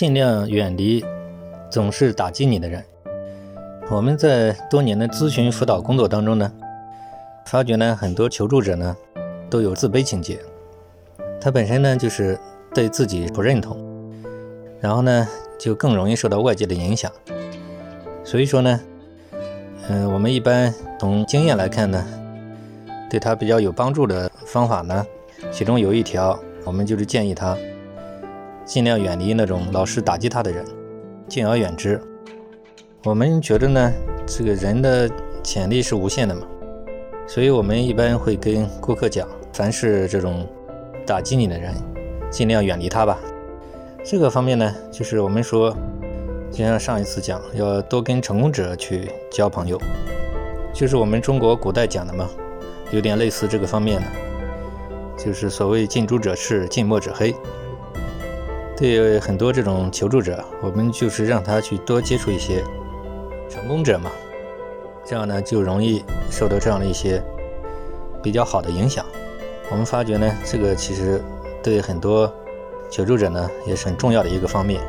尽量远离总是打击你的人。我们在多年的咨询辅导工作当中呢，发觉呢，很多求助者呢都有自卑情节，他本身呢就是对自己不认同，然后呢就更容易受到外界的影响。所以说呢，嗯，我们一般从经验来看呢，对他比较有帮助的方法呢，其中有一条，我们就是建议他尽量远离那种老是打击他的人，敬而远之。我们觉得呢，这个人的潜力是无限的嘛，所以我们一般会跟顾客讲，凡是这种打击你的人，尽量远离他吧。这个方面呢，就是我们说，就像上一次讲，要多跟成功者去交朋友，就是我们中国古代讲的嘛，有点类似这个方面的，就是所谓近朱者赤，近墨者黑。对很多这种求助者，我们就是让他去多接触一些。成功者嘛，这样呢就容易受到这样的一些比较好的影响。我们发觉呢，这个其实对很多求助者呢也是很重要的一个方面。